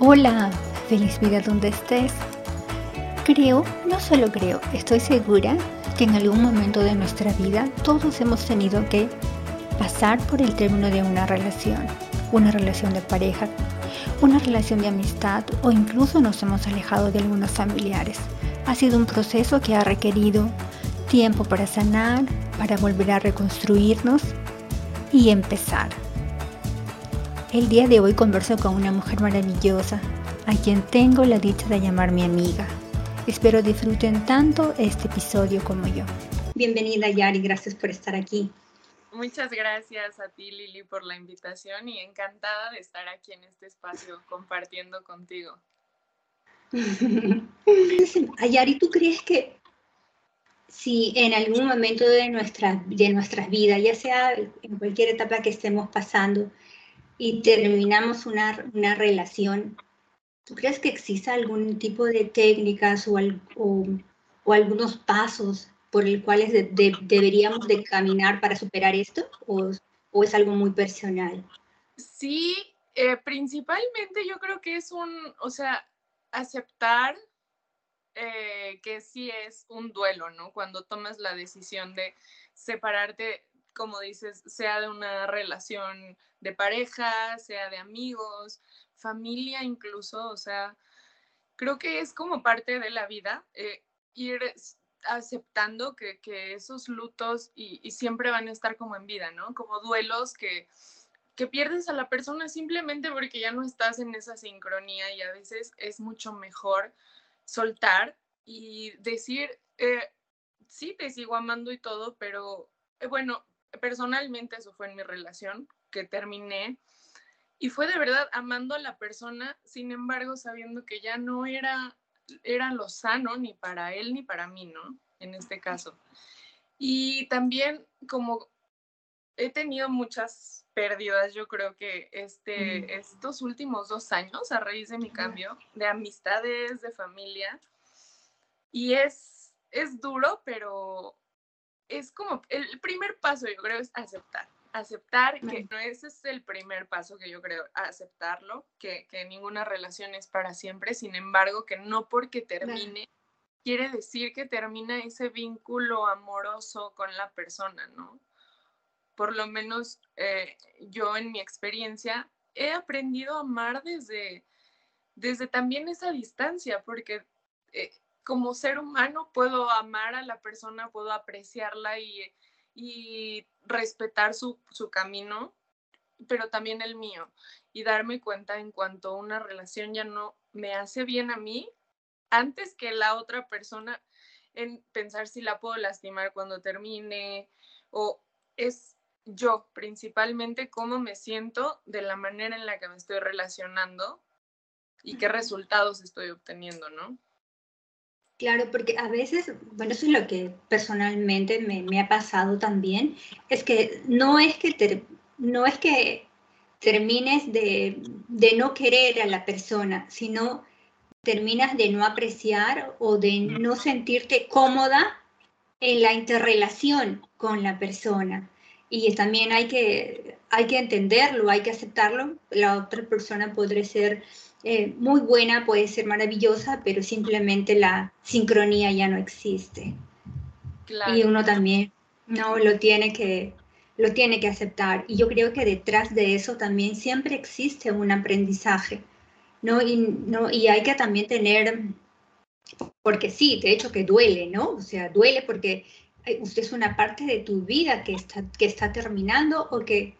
Hola, feliz vida donde estés. Creo, no solo creo, estoy segura que en algún momento de nuestra vida todos hemos tenido que pasar por el término de una relación, una relación de pareja, una relación de amistad o incluso nos hemos alejado de algunos familiares. Ha sido un proceso que ha requerido tiempo para sanar, para volver a reconstruirnos y empezar. El día de hoy converso con una mujer maravillosa, a quien tengo la dicha de llamar mi amiga. Espero disfruten tanto este episodio como yo. Bienvenida Yari, gracias por estar aquí. Muchas gracias a ti Lili por la invitación y encantada de estar aquí en este espacio compartiendo contigo. Ayari, ¿tú crees que si en algún momento de, nuestra, de nuestras vidas, ya sea en cualquier etapa que estemos pasando, y terminamos una, una relación, ¿tú crees que exista algún tipo de técnicas o, o, o algunos pasos por el cuales deberíamos de caminar para superar esto? ¿O, o es algo muy personal? Sí, eh, principalmente yo creo que es un, o sea, aceptar eh, que sí es un duelo, ¿no? Cuando tomas la decisión de separarte, como dices, sea de una relación de pareja, sea de amigos, familia incluso, o sea, creo que es como parte de la vida eh, ir aceptando que, esos lutos y, siempre van a estar como en vida, ¿no? Como duelos que, que pierdes a la persona simplemente porque ya no estás en esa sincronía y a veces es mucho mejor soltar y decir, eh, sí, te sigo amando y todo, pero eh, bueno, personalmente eso fue en mi relación, que terminé. Y fue de verdad amando a la persona, sin embargo, sabiendo que ya no era, era lo sano ni para él ni para mí, ¿no? En este caso. Y también como he tenido muchas pérdidas, yo creo que este, estos últimos dos años, a raíz de mi cambio, de amistades, de familia, y es, es duro, pero es como el primer paso, yo creo, es aceptar. Aceptar que no ese es el primer paso que yo creo, aceptarlo, que, que ninguna relación es para siempre, sin embargo, que no porque termine, quiere decir que termina ese vínculo amoroso con la persona, ¿no? por lo menos eh, yo en mi experiencia, he aprendido a amar desde, desde también esa distancia, porque eh, como ser humano puedo amar a la persona, puedo apreciarla y, y respetar su, su, camino, pero también el mío. Y darme cuenta en cuanto una relación ya no me hace bien a mí, antes que la otra persona, en pensar si la puedo lastimar cuando termine, o es yo, principalmente cómo me siento de la manera en la que me estoy relacionando y qué resultados estoy obteniendo, ¿no? Claro, porque a veces, bueno, eso es lo que personalmente me, ha pasado también, es que no es que, no es que termines de, de, no querer a la persona, sino terminas de no apreciar o de no sentirte cómoda en la interrelación con la persona y también hay que, hay que entenderlo, hay que aceptarlo. La otra persona podría ser eh, muy buena, puede ser maravillosa, pero simplemente la sincronía ya no existe. Y uno también no lo tiene que lo tiene que aceptar. Y yo creo que detrás de eso también siempre existe un aprendizaje, ¿no? Y, ¿no? y hay que también tener, porque sí, de hecho que duele, ¿no? O sea, duele porque usted es una parte de tu vida que está, que está terminando o que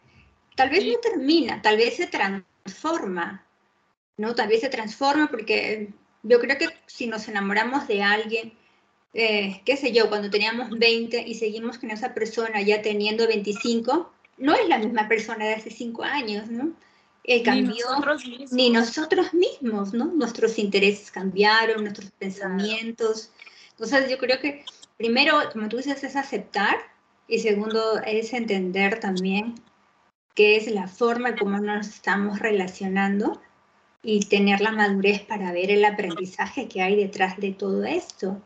tal vez no termina, tal vez se transforma, ¿no? Tal vez se transforma porque yo creo que si nos enamoramos de alguien, eh, qué sé yo, cuando teníamos 20 y seguimos con esa persona ya teniendo 25, no es la misma persona de hace 5 años, ¿no? Eh, cambió, ni nosotros, mismos. ni nosotros mismos, ¿no? Nuestros intereses cambiaron, nuestros pensamientos. Entonces yo creo que primero, como tú dices, es aceptar y segundo es entender también qué es la forma como nos estamos relacionando y tener la madurez para ver el aprendizaje que hay detrás de todo esto.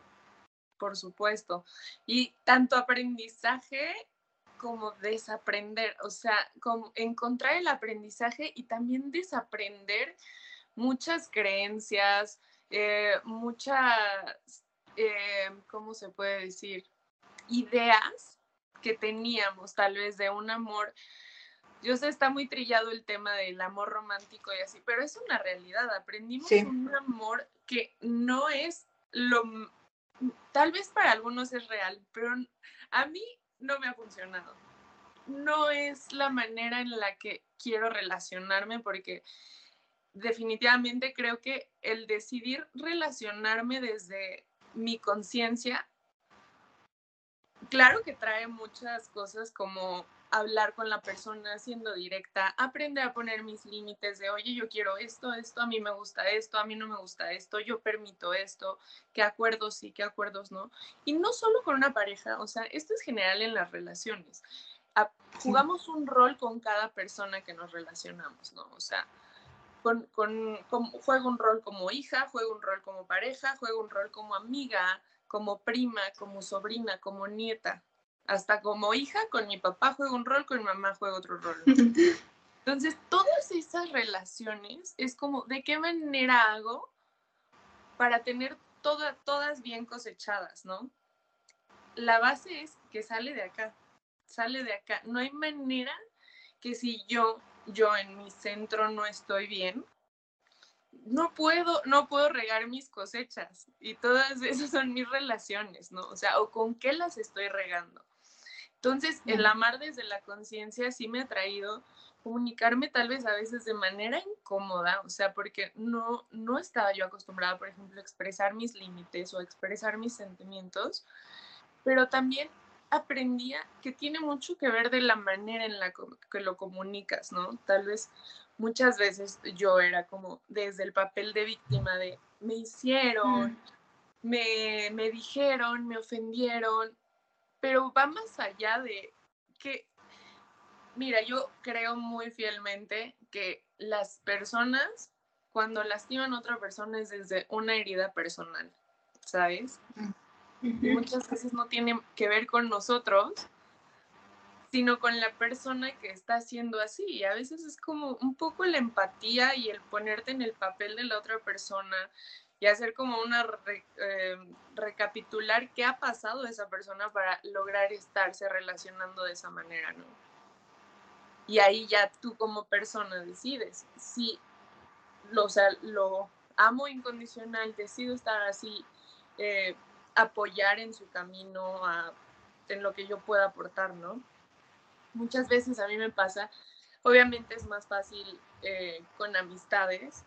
Por supuesto. Y tanto aprendizaje como desaprender, o sea, encontrar el aprendizaje y también desaprender muchas creencias, eh, muchas, eh, ¿cómo se puede decir? Ideas que teníamos tal vez de un amor. Yo sé, está muy trillado el tema del amor romántico y así, pero es una realidad. Aprendimos un amor que no es lo, tal vez para algunos es real, pero a mí no me ha funcionado. No es la manera en la que quiero relacionarme porque definitivamente creo que el decidir relacionarme desde mi conciencia, claro que trae muchas cosas como hablar con la persona siendo directa, aprender a poner mis límites de, oye, yo quiero esto, esto, a mí me gusta esto, a mí no me gusta esto, yo permito esto, qué acuerdos sí, qué acuerdos no. Y no solo con una pareja, o sea, esto es general en las relaciones. jugamos un rol con cada persona que nos relacionamos, ¿no? O sea, con, con, juego un rol como hija, juego un rol como pareja, juego un rol como amiga, como prima, como sobrina, como nieta. Hasta como hija, con mi papá juego un rol, con mi mamá juego otro rol. Entonces, todas esas relaciones es como, ¿de qué manera hago para tener todas bien cosechadas, ¿no? La base es que sale de acá, sale de acá. No hay manera que si yo yo en mi centro no estoy bien, no puedo, no puedo regar mis cosechas y todas esas son mis relaciones, ¿no? O sea, o con qué las estoy regando. Entonces, el amar desde la conciencia sí me ha traído comunicarme tal vez a veces de manera incómoda, o sea, porque no, no estaba yo acostumbrada, por ejemplo, a expresar mis límites o a expresar mis sentimientos, pero también aprendía que tiene mucho que ver de la manera en la que lo comunicas, ¿no? Tal vez muchas veces yo era como desde el papel de víctima de me hicieron, me, me dijeron, me ofendieron, pero va más allá de que, mira, yo creo muy fielmente que las personas cuando lastiman a otra persona es desde una herida personal, ¿sabes? Muchas veces no tiene que ver con nosotros, sino con la persona que está haciendo así. Y a veces es como un poco la empatía y el ponerte en el papel de la otra persona y hacer como una eh, recapitular qué ha pasado esa persona para lograr estarse relacionando de esa manera, ¿no? Y ahí ya tú como persona decides si lo, o sea, lo amo incondicional, decido estar así, eh, apoyar en su camino, en lo que yo pueda aportar, ¿no? Muchas veces a mí me pasa, obviamente es más fácil eh, con amistades,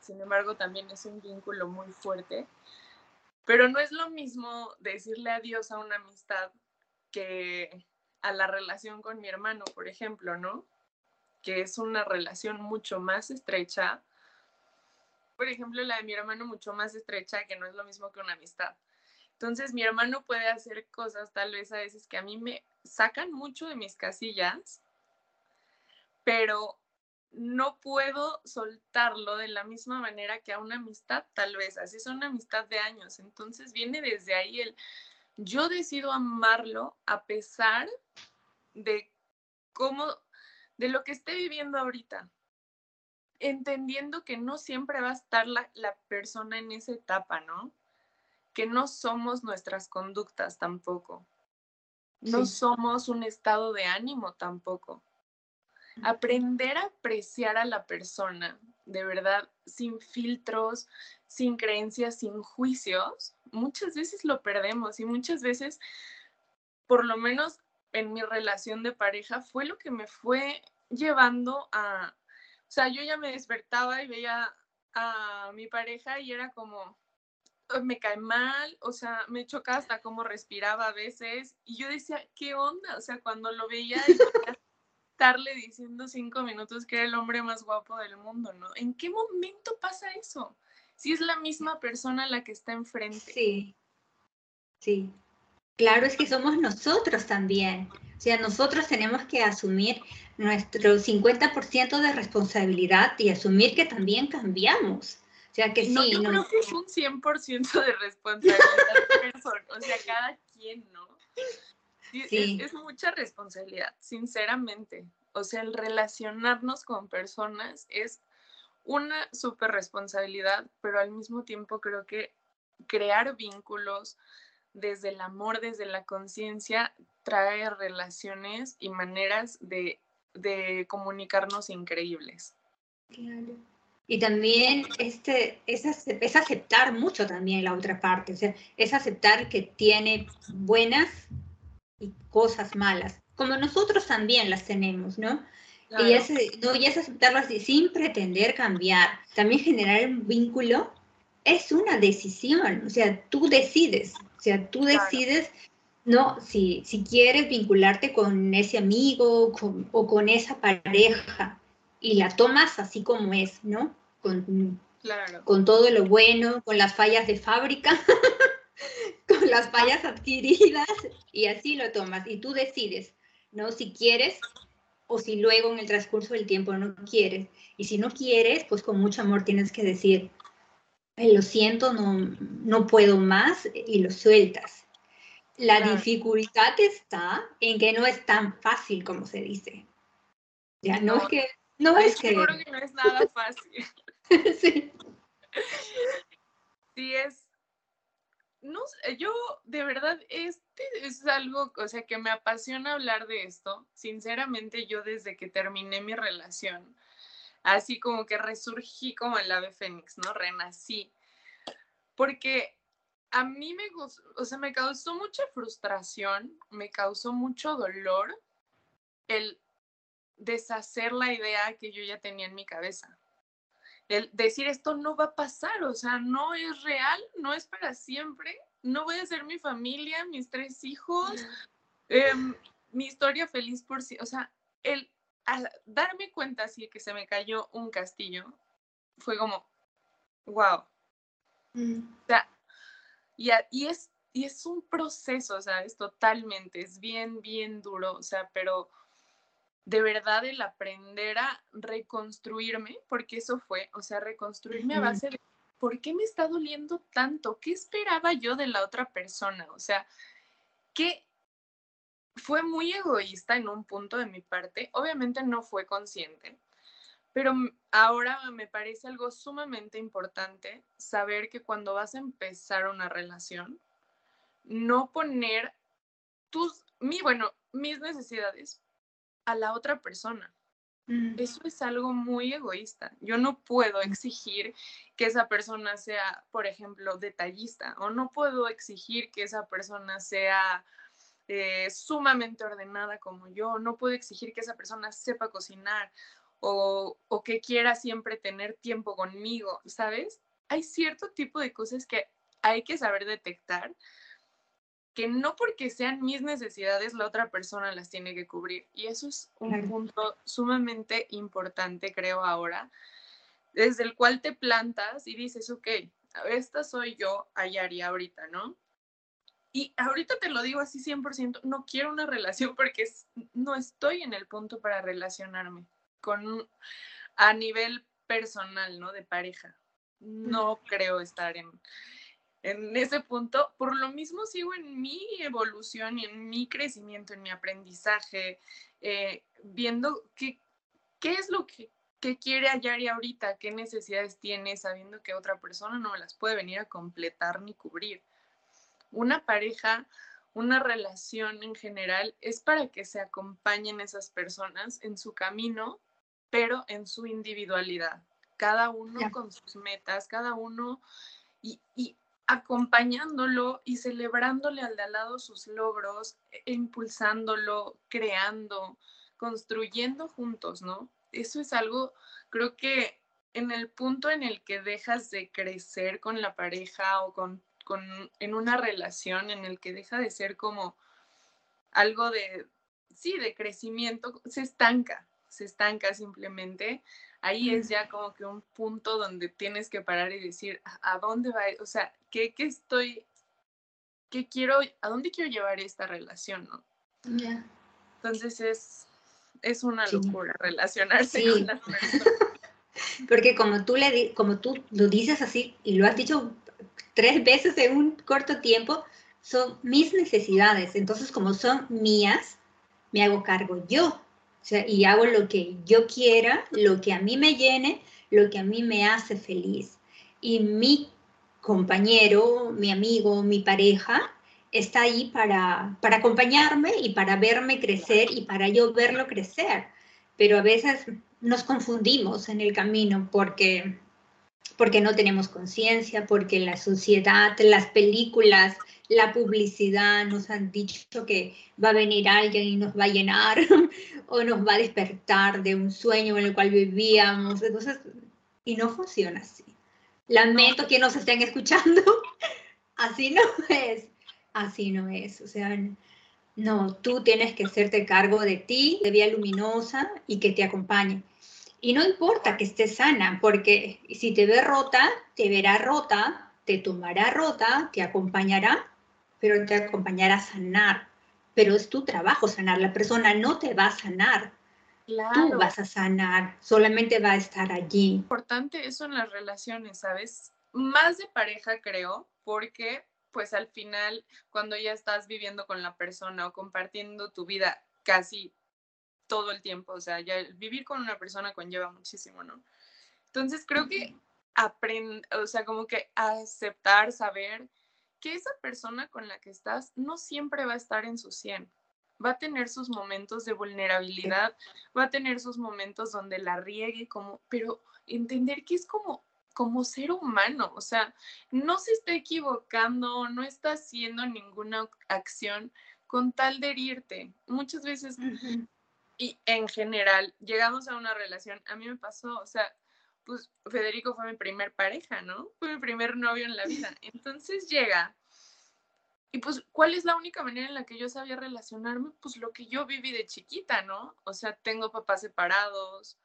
sin embargo también es un vínculo muy fuerte, pero no es lo mismo decirle adiós a una amistad que a la relación con mi hermano, por ejemplo, ¿no? Que es una relación mucho más estrecha. Por ejemplo, la de mi hermano mucho más estrecha, que no es lo mismo que una amistad. Entonces mi hermano puede hacer cosas tal vez a veces que a mí me sacan mucho de mis casillas, pero no puedo soltarlo de la misma manera que a una amistad, tal vez, así es una amistad de años. Entonces viene desde ahí el, yo decido amarlo a pesar de cómo, de lo que esté viviendo ahorita, entendiendo que no siempre va a estar la, la persona en esa etapa, ¿no? Que no somos nuestras conductas tampoco. No somos un estado de ánimo tampoco. Aprender a apreciar a la persona, de verdad, sin filtros, sin creencias, sin juicios, muchas veces lo perdemos y muchas veces, por lo menos en mi relación de pareja, fue lo que me fue llevando a, o sea, yo ya me despertaba y veía a mi pareja y era como, me cae mal, o sea, me choca hasta cómo respiraba a veces. Y yo decía, ¿qué onda? O sea, cuando lo veía, estarle diciendo cinco minutos que era el hombre más guapo del mundo, ¿no? ¿En qué momento pasa eso? Si es la misma persona la que está enfrente. Sí, sí. Claro, es que somos nosotros también. O sea, nosotros tenemos que asumir nuestro 50% de responsabilidad y asumir que también cambiamos. O sea que no, sí. Yo creo que es un 100% de responsabilidad de persona, o sea, cada quien, ¿no? Sí. Es, mucha responsabilidad, sinceramente. O sea, el relacionarnos con personas es una súper responsabilidad, pero al mismo tiempo creo que crear vínculos desde el amor, desde la conciencia, trae relaciones y maneras de, de comunicarnos increíbles. Claro. Y también este, es, es, aceptar mucho también la otra parte, o sea, es aceptar que tiene buenas y cosas malas, como nosotros también las tenemos, ¿no? Y, es, no, y es aceptarlas sin pretender cambiar. También generar un vínculo es una decisión, o sea, tú decides, o sea, tú decides, ¿no? Si, si quieres vincularte con ese amigo o con esa pareja, y la tomas así como es, ¿no? Con, con todo lo bueno, con las fallas de fábrica, con las fallas adquiridas, y así lo tomas. Y tú decides, ¿no? Si quieres o si luego en el transcurso del tiempo no quieres. Y si no quieres, pues con mucho amor tienes que decir, lo siento, no, no puedo más, y lo sueltas. La dificultad está en que no es tan fácil como se dice. Ya no es que no es que... Seguro que no es nada fácil. sí. Sí, es... No yo de verdad, este es algo, o sea, que me apasiona hablar de esto. Sinceramente, yo desde que terminé mi relación, así como que resurgí como el ave fénix, ¿no? Renací. Porque a mí me, o sea, me causó mucha frustración, me causó mucho dolor el deshacer la idea que yo ya tenía en mi cabeza. El decir esto no va a pasar, o sea, no es real, no es para siempre, no voy a ser mi familia, mis tres hijos, em, mi historia feliz por sí, o sea, el darme cuenta así que se me cayó un castillo fue como, wow. Mm. O sea, y, y, es, y es un proceso, o sea, es totalmente, es bien, bien duro, o sea, pero de verdad el aprender a reconstruirme, porque eso fue, o sea, reconstruirme a base de por qué me está doliendo tanto, qué esperaba yo de la otra persona, o sea, que fue muy egoísta en un punto de mi parte, obviamente no fue consciente, pero ahora me parece algo sumamente importante saber que cuando vas a empezar una relación, no poner tus, mi, bueno, mis necesidades a la otra persona. Mm. Eso es algo muy egoísta. Yo no puedo exigir que esa persona sea, por ejemplo, detallista o no puedo exigir que esa persona sea eh, sumamente ordenada como yo. No puedo exigir que esa persona sepa cocinar o, o que quiera siempre tener tiempo conmigo, ¿sabes? Hay cierto tipo de cosas que hay que saber detectar que no porque sean mis necesidades, la otra persona las tiene que cubrir. Y eso es un punto sumamente importante, creo, ahora, desde el cual te plantas y dices, ok, esta soy yo, Ayari, ahorita, ¿no? Y ahorita te lo digo así 100%, no quiero una relación porque no estoy en el punto para relacionarme con a nivel personal, ¿no? De pareja. No creo estar en, en ese punto. Por lo mismo sigo en mi evolución y en mi crecimiento, en mi aprendizaje, eh, viendo qué, qué es lo que, que quiere y ahorita, qué necesidades tiene, sabiendo que otra persona no las puede venir a completar ni cubrir. Una pareja, una relación en general, es para que se acompañen esas personas en su camino, pero en su individualidad. Cada uno con sus metas, cada uno y, y, acompañándolo y celebrándole al de lado sus logros, e, e impulsándolo, creando, construyendo juntos, ¿no? Eso es algo, creo que en el punto en el que dejas de crecer con la pareja o con, con en una relación en el que deja de ser como algo de, sí, de crecimiento, se estanca, se estanca simplemente ahí es ya como que un punto donde tienes que parar y decir, ¿a dónde va? O sea, ¿qué, qué estoy, qué quiero, a dónde quiero llevar esta relación, no? Entonces es, es una locura relacionarse con las personas. Porque como tú, le, como tú lo dices así y lo has dicho tres veces en un corto tiempo, son mis necesidades. Entonces, como son mías, me hago cargo yo. Y hago lo que yo quiera, lo que a mí me llene, lo que a mí me hace feliz. Y mi compañero, mi amigo, mi pareja, está ahí para, para acompañarme y para verme crecer y para yo verlo crecer. Pero a veces nos confundimos en el camino porque, porque no tenemos conciencia, porque la sociedad, las películas, la publicidad nos han dicho que va a venir alguien y nos va a llenar o nos va a despertar de un sueño en el cual vivíamos. Entonces, y no funciona así. Lamento que nos estén escuchando. Así no es. Así no es. O sea, no, tú tienes que hacerte cargo de ti, de vía luminosa y que te acompañe. Y no importa que estés sana, porque si te ve rota, te verá rota, te tomará rota, te acompañará pero te acompañará a sanar. Pero es tu trabajo sanar, la persona no te va a sanar. Tú vas a sanar, solamente va a estar allí. Importante eso en las relaciones, ¿sabes? Más de pareja, creo, porque pues al final, cuando ya estás viviendo con la persona o compartiendo tu vida casi todo el tiempo, o sea, ya vivir con una persona conlleva muchísimo, ¿no? Entonces creo que aprender, o sea, como que aceptar, saber que esa persona con la que estás no siempre va a estar en su 100. Va a tener sus momentos de vulnerabilidad, va a tener sus momentos donde la riegue, como, pero entender que es como, como ser humano, o sea, no se está equivocando, no está haciendo ninguna acción con tal de herirte. Muchas veces, y en general, llegamos a una relación, a mí me pasó, o sea, pues Federico fue mi primer pareja, ¿no? Fue mi primer novio en la vida. Entonces llega. Y pues, ¿cuál es la única manera en la que yo sabía relacionarme? Pues lo que yo viví de chiquita, ¿no? O sea, tengo papás separados,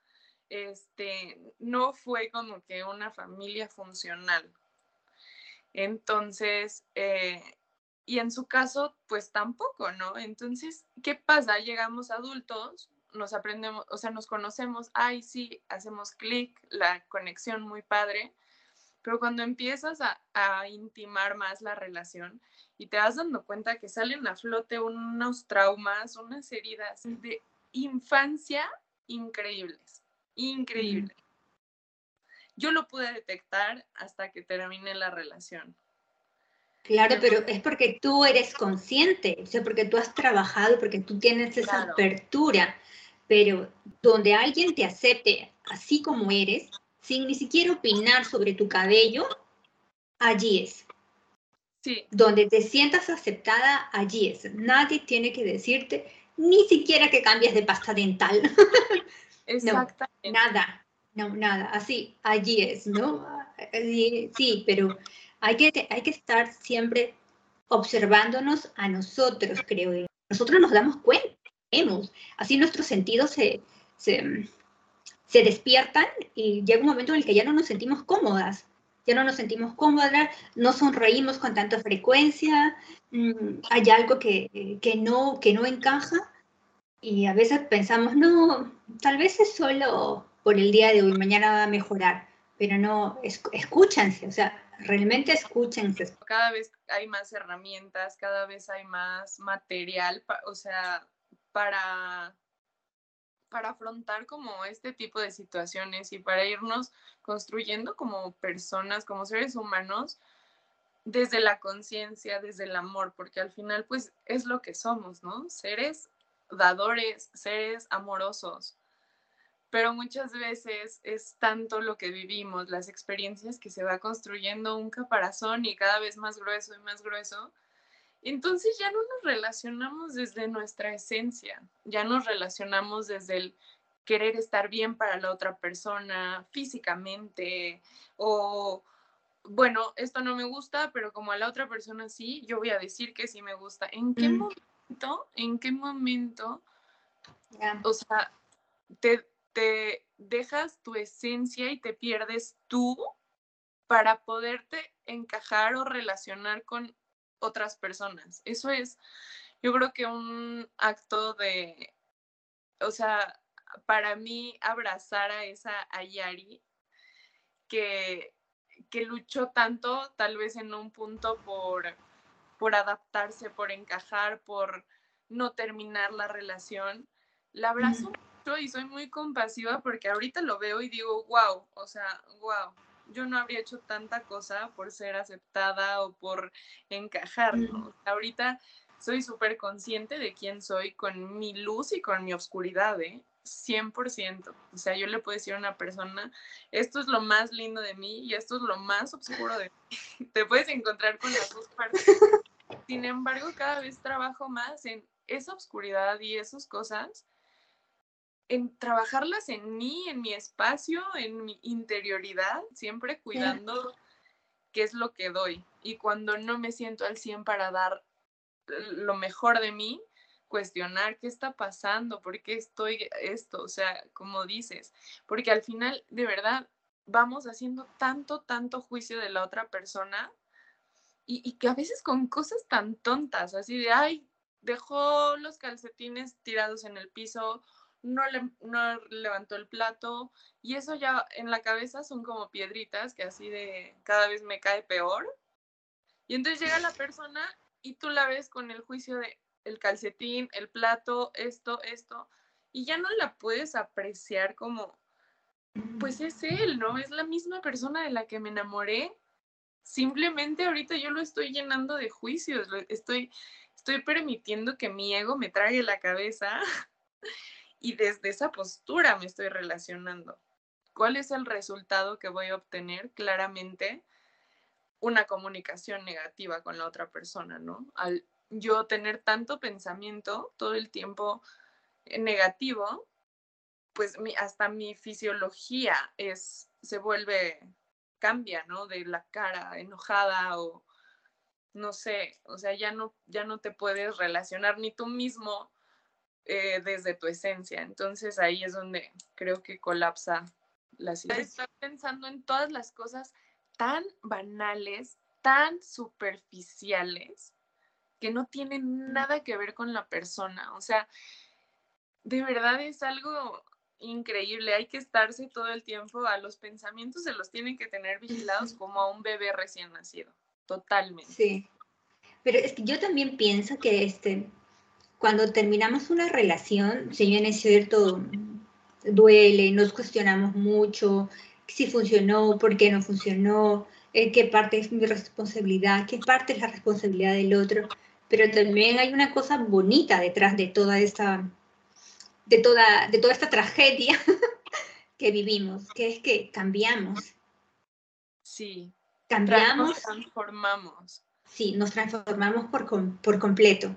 este, no fue como que una familia funcional. Entonces, eh, y en su caso, pues tampoco, ¿no? Entonces, ¿qué pasa? Llegamos adultos, nos aprendemos, o sea, nos conocemos, ay, sí, hacemos clic, la conexión muy padre, pero cuando empiezas a, a, intimar más la relación y te vas dando cuenta que salen a flote unos traumas, unas heridas de infancia increíbles, increíbles. Yo lo pude detectar hasta que terminé la relación. Claro, pero es porque tú eres consciente, o sea, porque tú has trabajado, porque tú tienes esa apertura pero donde alguien te acepte así como eres, sin ni siquiera opinar sobre tu cabello, allí es. Sí. Donde te sientas aceptada, allí es. Nadie tiene que decirte ni siquiera que cambies de pasta dental. Exactamente. nada, no, nada. Así, allí es, ¿no? Sí, pero hay que, hay que estar siempre observándonos a nosotros, creo. Nosotros nos damos cuenta Así nuestros sentidos se, se, despiertan y llega un momento en el que ya no nos sentimos cómodas, ya no nos sentimos cómodas, no sonreímos con tanta frecuencia, mm, hay algo que, que, no, que no encaja y a veces pensamos, no, tal vez es solo por el día de hoy, mañana va a mejorar, pero no, escúchense, o sea, realmente escúchense. Cada vez hay más herramientas, cada vez hay más material, o sea, para, para afrontar como este tipo de situaciones y para irnos construyendo como personas, como seres humanos, desde la conciencia, desde el amor, porque al final pues es lo que somos, ¿no? Seres dadores, seres amorosos. Pero muchas veces es tanto lo que vivimos, las experiencias que se va construyendo un caparazón y cada vez más grueso y más grueso, entonces ya no nos relacionamos desde nuestra esencia, ya nos relacionamos desde el querer estar bien para la otra persona físicamente o, bueno, esto no me gusta, pero como a la otra persona sí, yo voy a decir que sí me gusta. ¿En qué mm. momento, en qué momento, o sea, te, te dejas tu esencia y te pierdes tú para poderte encajar o relacionar con otras personas. Eso es, yo creo que un acto de, o sea, para mí abrazar a esa Ayari que, que luchó tanto, tal vez en un punto por, por adaptarse, por encajar, por no terminar la relación. La abrazo mucho y soy muy compasiva porque ahorita lo veo y digo, wow, o sea, wow, yo no habría hecho tanta cosa por ser aceptada o por encajar, Ahorita soy súper consciente de quién soy con mi luz y con mi oscuridad, ¿eh? 100%. O sea, yo le puedo decir a una persona, esto es lo más lindo de mí y esto es lo más oscuro de mí. Te puedes encontrar con las dos partes. Sin embargo, cada vez trabajo más en esa oscuridad y esas cosas, en trabajarlas en mí, en mi espacio, en mi interioridad, siempre cuidando qué es lo que doy. Y cuando no me siento al 100 para dar lo mejor de mí, cuestionar qué está pasando, por qué estoy esto, o sea, como dices, porque al final, de verdad, vamos haciendo tanto, tanto juicio de la otra persona y, que a veces con cosas tan tontas, así de, ay, dejó los calcetines tirados en el piso, no, le, no levantó el plato y eso ya en la cabeza son como piedritas que así de cada vez me cae peor. Y entonces llega la persona y tú la ves con el juicio de, el calcetín, el plato, esto, esto, y ya no la puedes apreciar como, pues es él, ¿no? Es la misma persona de la que me enamoré. Simplemente ahorita yo lo estoy llenando de juicios, estoy, estoy permitiendo que mi ego me trague la cabeza y desde esa postura me estoy relacionando. ¿Cuál es el resultado que voy a obtener? Claramente una comunicación negativa con la otra persona, ¿no? Al yo tener tanto pensamiento todo el tiempo negativo, pues hasta mi fisiología es, se vuelve, cambia, ¿no? De la cara enojada o no sé, o sea, ya no, ya no te puedes relacionar ni tú mismo eh, desde tu esencia. Entonces ahí es donde creo que colapsa la situación. Estoy pensando en todas las cosas tan banales, tan superficiales, que no tiene nada que ver con la persona. O sea, de verdad es algo increíble. Hay que estarse todo el tiempo a los pensamientos, se los tienen que tener vigilados como a un bebé recién nacido. Totalmente. Sí. Pero es que yo también pienso que este, cuando terminamos una relación, si bien es cierto, duele, nos cuestionamos mucho, si funcionó, por qué no funcionó, eh, qué parte es mi responsabilidad, qué parte es la responsabilidad del otro pero también hay una cosa bonita detrás de toda esta, de toda, de toda esta tragedia que vivimos, que es que cambiamos. Sí. Cambiamos. Nos transformamos. Sí, nos transformamos por, por completo.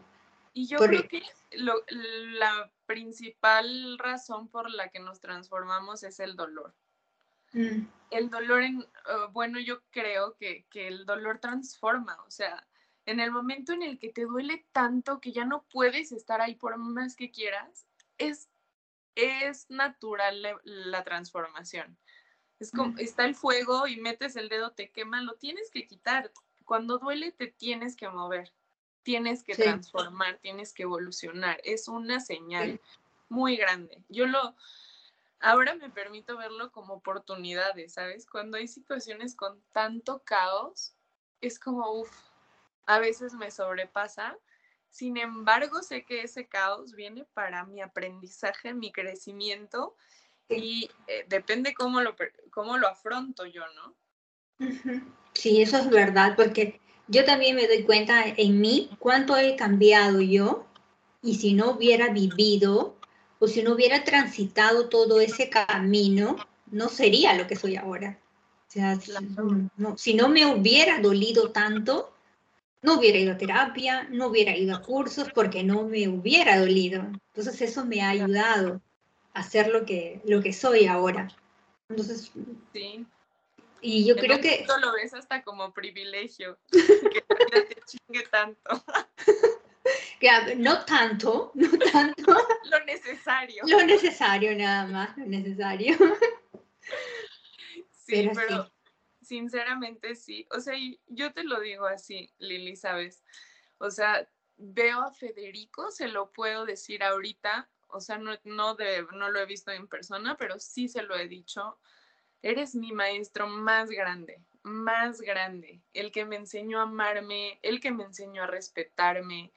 Y yo creo que la principal razón por la que nos transformamos es el dolor. Mm. El dolor, en, uh, bueno, yo creo que, que, el dolor transforma, o sea, en el momento en el que te duele tanto que ya no puedes estar ahí por más que quieras, es, es natural la, transformación. Es como, está el fuego y metes el dedo, te quema, lo tienes que quitar. Cuando duele te tienes que mover, tienes que transformar, tienes que evolucionar. Es una señal muy grande. Yo lo, ahora me permito verlo como oportunidades, ¿sabes? Cuando hay situaciones con tanto caos, es como, uff, a veces me sobrepasa. Sin embargo, sé que ese caos viene para mi aprendizaje, mi crecimiento y eh, depende cómo lo, cómo lo afronto yo, ¿no? Sí, eso es verdad, porque yo también me doy cuenta en mí cuánto he cambiado yo y si no hubiera vivido o si no hubiera transitado todo ese camino, no sería lo que soy ahora. O sea, si no me hubiera dolido tanto, no hubiera ido a terapia, no hubiera ido a cursos porque no me hubiera dolido. Entonces eso me ha ayudado a ser lo que, lo que soy ahora. Entonces, sí. Y yo creo que... lo ves hasta como privilegio, que la te chingue tanto. no tanto, no tanto. lo necesario. Lo necesario nada más, lo necesario. Sí, pero, sinceramente sí. O sea, yo te lo digo así, Lili, ¿sabes? O sea, veo a Federico, se lo puedo decir ahorita, o sea, no, no, de, no lo he visto en persona, pero sí se lo he dicho. Eres mi maestro más grande. más grande, el que me enseñó a amarme, el que me enseñó a respetarme,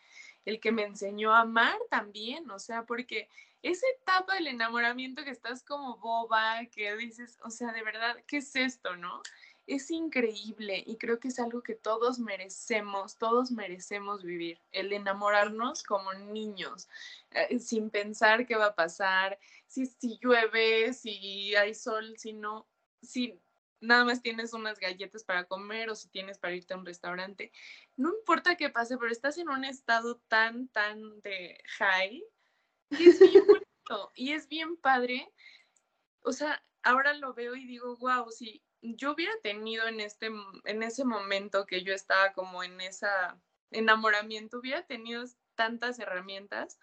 el que me enseñó a amar también, o sea, porque esa etapa del enamoramiento que estás como boba, que dices, o sea, de verdad, ¿qué es esto, no? Es increíble y creo que es algo que todos merecemos, todos merecemos vivir, el enamorarnos como niños, eh, sin pensar qué va a pasar, si, si llueve, si hay sol, si no, si nada más tienes unas galletas para comer o si tienes para irte a un restaurante. No importa qué pase, pero estás en un estado tan, tan de high y es bien bonito y es bien padre. O sea, ahora lo veo y digo, wow, si yo hubiera tenido en, este, en ese momento que yo estaba como en ese enamoramiento, hubiera tenido tantas herramientas,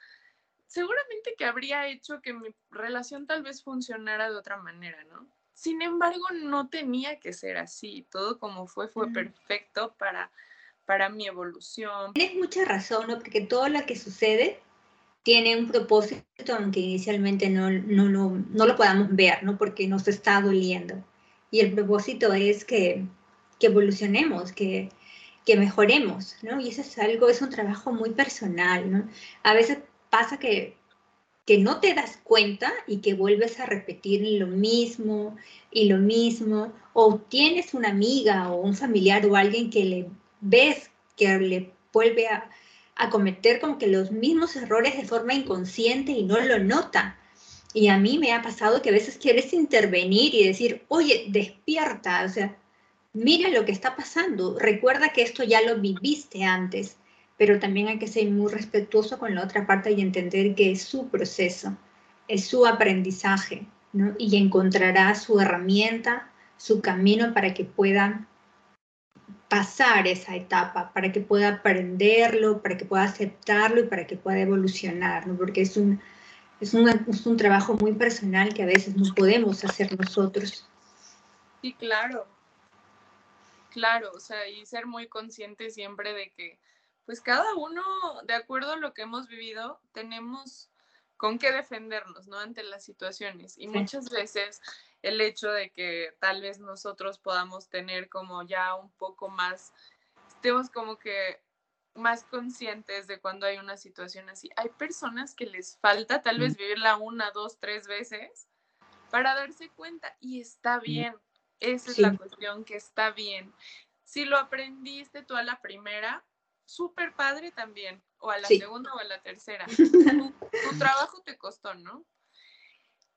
seguramente que habría hecho que mi relación tal vez funcionara de otra manera, ¿no? Sin embargo, no tenía que ser así. Todo como fue fue perfecto para, para mi evolución. Tienes mucha razón, ¿no? Porque todo lo que sucede tiene un propósito, aunque inicialmente no, no, no, no lo podamos ver, ¿no? Porque nos está doliendo. Y el propósito es que, que evolucionemos, que, que mejoremos, ¿no? Y eso es algo, es un trabajo muy personal, ¿no? A veces pasa que que no te das cuenta y que vuelves a repetir lo mismo y lo mismo, o tienes una amiga o un familiar o alguien que le ves que le vuelve a, a cometer como que los mismos errores de forma inconsciente y no lo nota. Y a mí me ha pasado que a veces quieres intervenir y decir, oye, despierta, o sea, mira lo que está pasando, recuerda que esto ya lo viviste antes pero también hay que ser muy respetuoso con la otra parte y entender que es su proceso, es su aprendizaje, ¿no? Y encontrará su herramienta, su camino para que pueda pasar esa etapa, para que pueda aprenderlo, para que pueda aceptarlo y para que pueda evolucionar, ¿no? Porque es un, es un, es un trabajo muy personal que a veces no podemos hacer nosotros. Sí, claro. Claro, o sea, y ser muy consciente siempre de que pues cada uno, de acuerdo a lo que hemos vivido, tenemos con qué defendernos, ¿no? Ante las situaciones. Y muchas veces el hecho de que tal vez nosotros podamos tener como ya un poco más, estemos como que más conscientes de cuando hay una situación así. Hay personas que les falta tal vez vivirla una, dos, tres veces para darse cuenta y está bien. Esa es la cuestión, que está bien. Si lo aprendiste tú a la primera, súper padre también, o a la segunda o a la tercera. tu, trabajo te costó, ¿no?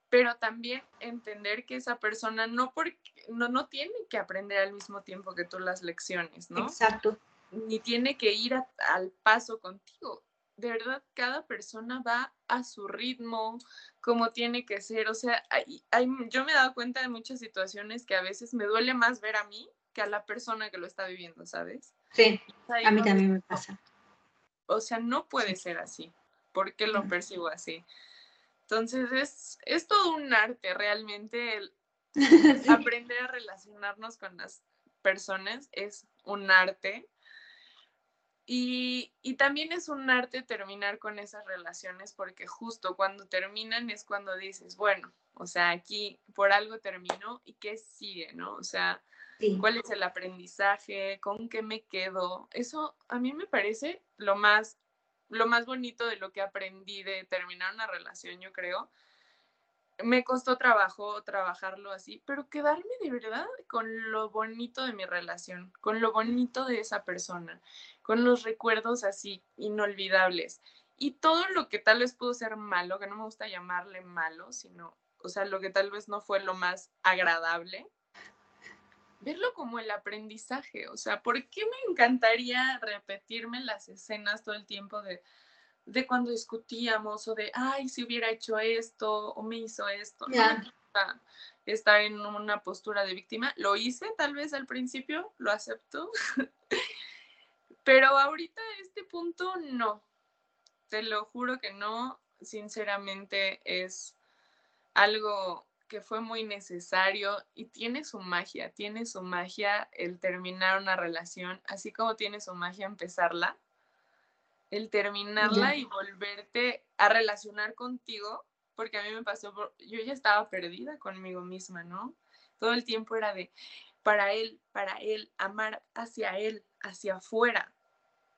Pero también entender que esa persona no, porque, no, no tiene que aprender al mismo tiempo que tú las lecciones, ¿no? Exacto. Ni tiene que ir al paso contigo. De verdad, cada persona va a su ritmo, como tiene que ser. O sea, hay, yo me he dado cuenta de muchas situaciones que a veces me duele más ver a mí que a la persona que lo está viviendo, ¿sabes? Sí, a mí también me pasa. O sea, no puede ser así. ¿Por qué lo percibo así? Entonces, es, es todo un arte realmente. El Aprender a relacionarnos con las personas es un arte. Y, y, también es un arte terminar con esas relaciones porque justo cuando terminan es cuando dices, bueno, o sea, aquí por algo terminó y qué sigue, ¿no? O sea, cuál es el aprendizaje, con qué me quedo. Eso a mí me parece lo más, lo más bonito de lo que aprendí de terminar una relación, yo creo. Me costó trabajo trabajarlo así, pero quedarme de verdad con lo bonito de mi relación, con lo bonito de esa persona, con los recuerdos así inolvidables. Y todo lo que tal vez pudo ser malo, que no me gusta llamarle malo, sino, o sea, lo que tal vez no fue lo más agradable, verlo como el aprendizaje, o sea, ¿por qué me encantaría repetirme las escenas todo el tiempo de, de cuando discutíamos o de, ay, si hubiera hecho esto o me hizo esto? No estar en una postura de víctima. Lo hice tal vez al principio, lo acepto, pero ahorita a este punto no. Te lo juro que no, sinceramente es algo que fue muy necesario y tiene su magia, tiene su magia el terminar una relación, así como tiene su magia empezarla, el terminarla y volverte a relacionar contigo, porque a mí me pasó, yo ya estaba perdida conmigo misma, ¿no? Todo el tiempo era de, para él, para él, amar hacia él, hacia afuera.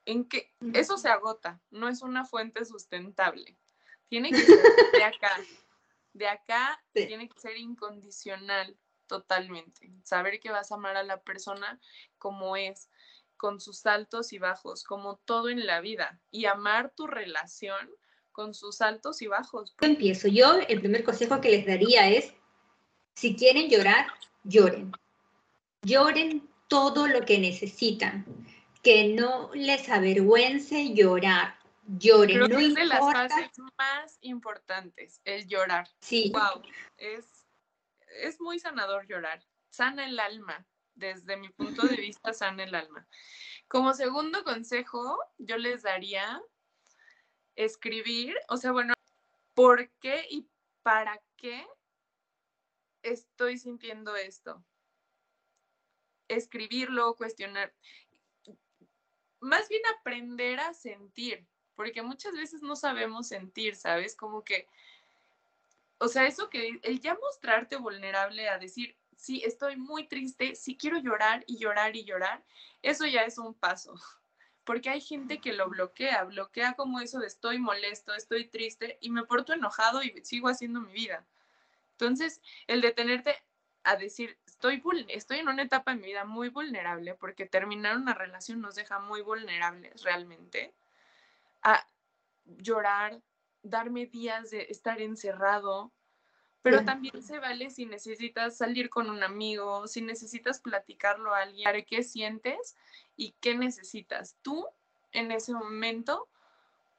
En que eso se agota, no es una fuente sustentable. Tiene que ser de acá. De acá tiene que ser incondicional totalmente. Saber que vas a amar a la persona como es, con sus altos y bajos, como todo en la vida. Y amar tu relación con sus altos y bajos. Empiezo. Yo el primer consejo que les daría es, si quieren llorar, lloren. Lloren todo lo que necesitan. Que no les avergüence llorar. Lloren. no es de las fases más importantes, el llorar. Sí. Wow. Es, es muy sanador llorar. Sana el alma. Desde mi punto de vista, sana el alma. Como segundo consejo, yo les daría escribir, o sea, bueno, ¿por qué y para qué estoy sintiendo esto? Escribirlo, cuestionar. Más bien aprender a sentir, porque muchas veces no sabemos sentir, ¿sabes? Como que, o sea, eso que el ya mostrarte vulnerable a decir, sí, estoy muy triste, sí quiero llorar y llorar y llorar, eso ya es un paso porque hay gente que lo bloquea, bloquea como eso de estoy molesto, estoy triste y me porto enojado y sigo haciendo mi vida. Entonces, el detenerte a decir, estoy, estoy en una etapa de mi vida muy vulnerable, porque terminar una relación nos deja muy vulnerables realmente, a llorar, darme días de estar encerrado, pero también se vale si necesitas salir con un amigo, si necesitas platicarlo a alguien, qué sientes y qué necesitas tú en ese momento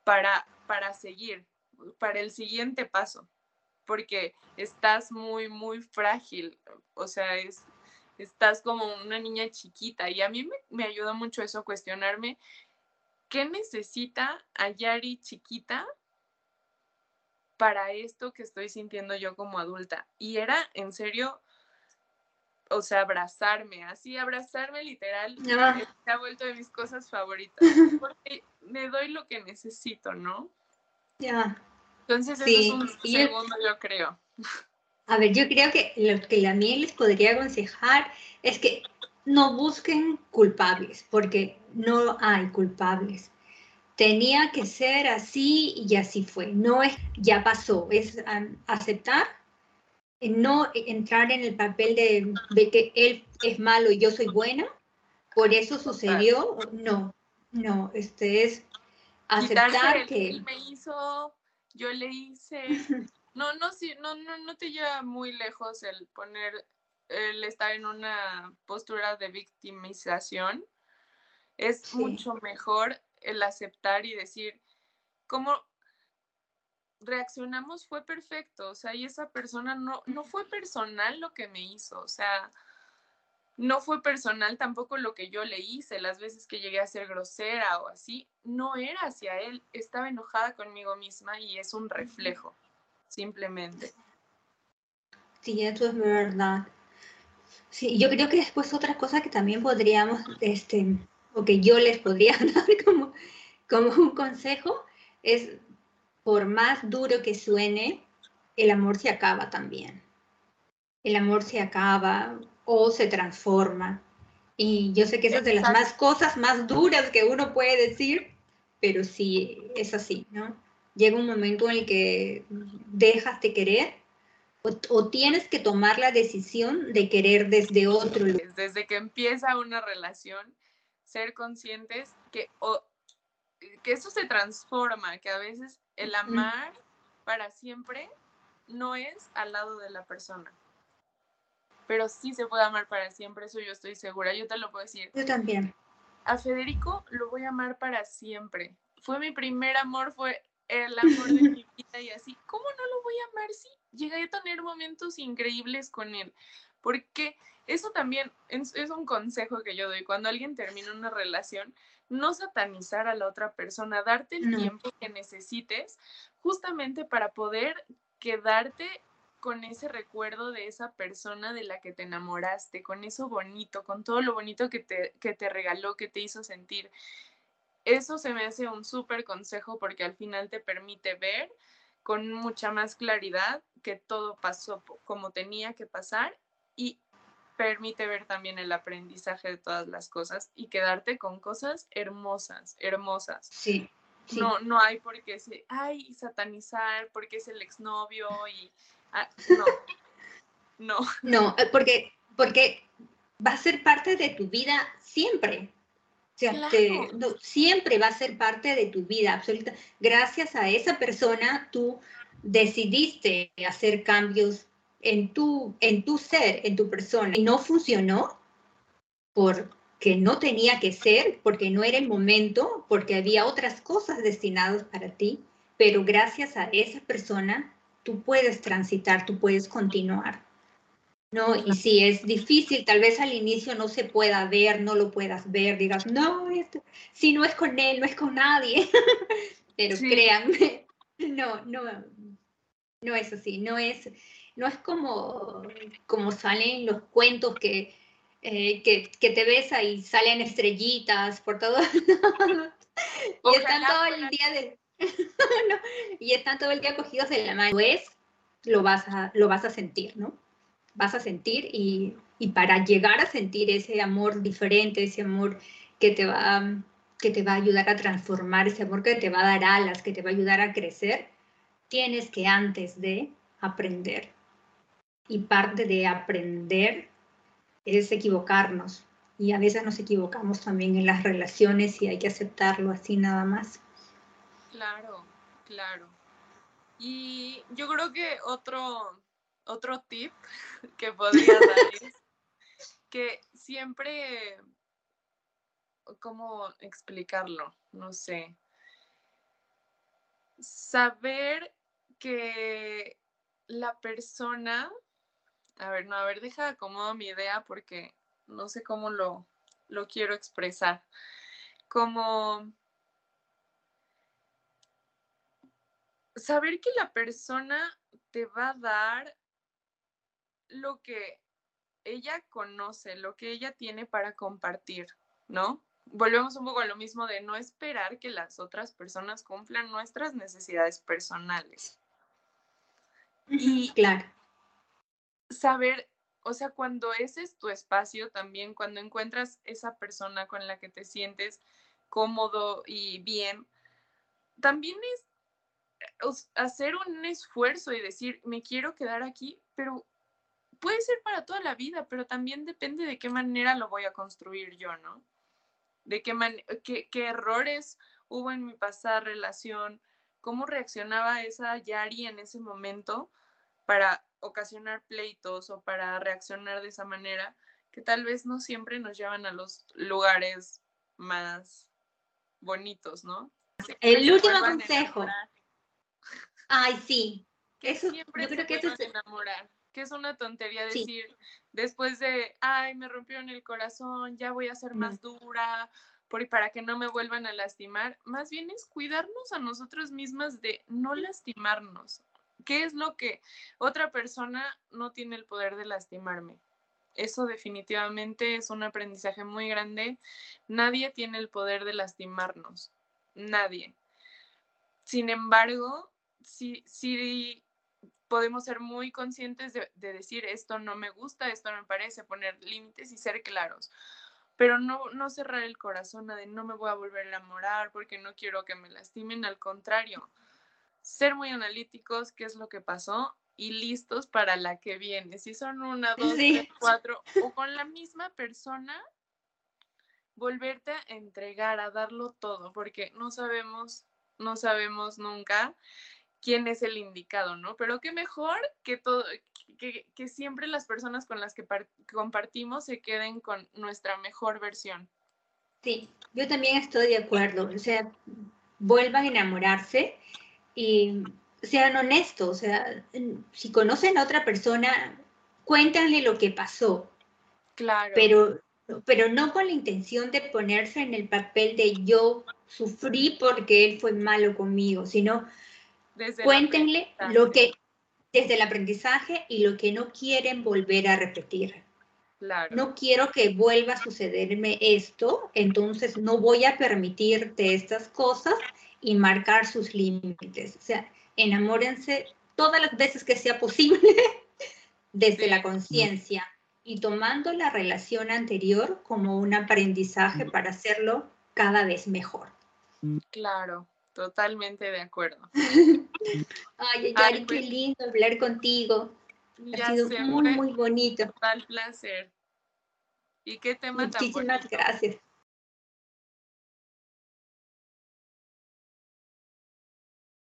para, para seguir, para el siguiente paso, porque estás muy, muy frágil, o sea, es, estás como una niña chiquita y a mí me, me ayuda mucho eso, cuestionarme qué necesita a Yari chiquita para esto que estoy sintiendo yo como adulta. Y era en serio, o sea, abrazarme, así, abrazarme literal, se ha vuelto de mis cosas favoritas, porque me doy lo que necesito, ¿no? Ya. Entonces, eso es un segundo, yo, creo. A ver, yo creo que lo que a mí les podría aconsejar es que no busquen culpables, porque no hay culpables tenía que ser así y así fue. No es ya pasó, es aceptar, no entrar en el papel de, que él es malo y yo soy buena, por eso sucedió. No, no, este es aceptar que... Él me hizo, yo le hice. No, no, no, no, no te lleva muy lejos el poner, el estar en una postura de victimización. Es mucho mejor el aceptar y decir, cómo reaccionamos fue perfecto, o sea, y esa persona no, no fue personal lo que me hizo, o sea, no fue personal tampoco lo que yo le hice, las veces que llegué a ser grosera o así, no era hacia él, estaba enojada conmigo misma y es un reflejo, simplemente. Sí, eso es verdad. Sí, yo creo que después otra cosa que también podríamos, este, o que yo les podría dar como, como un consejo es, por más duro que suene, el amor se acaba también. El amor se acaba o se transforma. Y yo sé que eso es de las más cosas más duras que uno puede decir, pero sí es así, ¿no? Llega un momento en el que dejas de querer o, o, tienes que tomar la decisión de querer desde otro lugar. Desde que empieza una relación, ser conscientes que, que eso se transforma, que a veces el amar para siempre no es al lado de la persona. Pero sí se puede amar para siempre, eso yo estoy segura, yo te lo puedo decir. Yo también. A Federico lo voy a amar para siempre. Fue mi primer amor, fue el amor de mi y así. ¿Cómo no lo voy a amar si llegué a tener momentos increíbles con él? Porque eso también es, un consejo que yo doy. Cuando alguien termina una relación, no satanizar a la otra persona, darte el tiempo que necesites justamente para poder quedarte con ese recuerdo de esa persona de la que te enamoraste, con eso bonito, con todo lo bonito que te, que te regaló, que te hizo sentir. Eso se me hace un súper consejo porque al final te permite ver con mucha más claridad que todo pasó como tenía que pasar y permite ver también el aprendizaje de todas las cosas y quedarte con cosas hermosas, hermosas. Sí. No, no hay por qué se, ay, satanizar porque es el exnovio y ah, no. No. No, eh, porque, porque va a ser parte de tu vida siempre. O sea, siempre va a ser parte de tu vida, absoluta. Gracias a esa persona, tú decidiste hacer cambios en tu, en tu ser, en tu persona. Y no funcionó porque no tenía que ser, porque no era el momento, porque había otras cosas destinadas para ti. Pero gracias a esa persona, tú puedes transitar, tú puedes continuar. ¿No? Y si es difícil, tal vez al inicio no se pueda ver, no lo puedas ver, digas, no, esto, si no es con él, no es con nadie. Pero créanme, no, no, no es así, no es, no es como, como salen los cuentos que, eh, que, que, te ves y salen estrellitas por todo. y están todo el día de... y están todo el día cogidos de la mano. Es, lo vas a, lo vas a sentir, ¿no? Vas a sentir y, para llegar a sentir ese amor diferente, ese amor que te, va, que te va a ayudar a transformar, ese amor que te va a dar alas, que te va a ayudar a crecer, tienes que antes de aprender. Y parte de aprender es equivocarnos. Y a veces nos equivocamos también en las relaciones y hay que aceptarlo así nada más. Claro, claro. Y yo creo que otro, otro tip que podría dar es que siempre, ¿cómo explicarlo? No sé. Saber que la persona, a ver, no, a ver, deja acomodo mi idea porque no sé cómo lo, lo quiero expresar. Como saber que la persona te va a dar lo que ella conoce, lo que ella tiene para compartir, ¿no? Volvemos un poco a lo mismo de no esperar que las otras personas cumplan nuestras necesidades personales. Y claro. Saber, o sea, cuando ese es tu espacio también, cuando encuentras esa persona con la que te sientes cómodo y bien, también es eh, hacer un esfuerzo y decir, me quiero quedar aquí, pero puede ser para toda la vida, pero también depende de qué manera lo voy a construir yo, ¿no? De qué, qué, errores hubo en mi pasada relación, cómo reaccionaba esa Yari en ese momento para ocasionar pleitos o para reaccionar de esa manera, que tal vez no siempre nos llevan a los lugares más bonitos, ¿no? El último consejo. Ay, sí. Eso, siempre yo creo que eso es enamorar que es una tontería decir, después de, ay, me rompieron el corazón, ya voy a ser más dura, por, para que no me vuelvan a lastimar. Más bien es cuidarnos a nosotros mismas de no lastimarnos. ¿Qué es lo que otra persona no tiene el poder de lastimarme? Eso definitivamente es un aprendizaje muy grande. Nadie tiene el poder de lastimarnos. Nadie. Sin embargo, si, si podemos ser muy conscientes de, decir esto no me gusta, esto no me parece, poner límites y ser claros. Pero no, no cerrar el corazón a de no me voy a volver a enamorar porque no quiero que me lastimen, al contrario, ser muy analíticos, qué es lo que pasó y listos para la que viene. Si son una, dos, tres, cuatro, o con la misma persona, volverte a entregar, a darlo todo, porque no sabemos, no sabemos nunca quién es el indicado, ¿no? Pero qué mejor que todo, que, que siempre las personas con las que compartimos se queden con nuestra mejor versión. Sí, yo también estoy de acuerdo. O sea, vuelvan a enamorarse y sean honestos. O sea, si conocen a otra persona, cuéntanle lo que pasó. Claro. Pero, pero no con la intención de ponerse en el papel de yo sufrí porque él fue malo conmigo, sino Cuéntenle lo que, desde el aprendizaje y lo que no quieren volver a repetir. No quiero que vuelva a sucederme esto, entonces no voy a permitirte estas cosas y marcar sus límites. O sea, enamórense todas las veces que sea posible desde la conciencia y tomando la relación anterior como un aprendizaje para hacerlo cada vez mejor. Claro, totalmente de acuerdo. Ay, Yari, qué pues lindo hablar contigo. Ha sido muy, muy bonito. Tal placer. ¿Y qué tema Muchísimas gracias.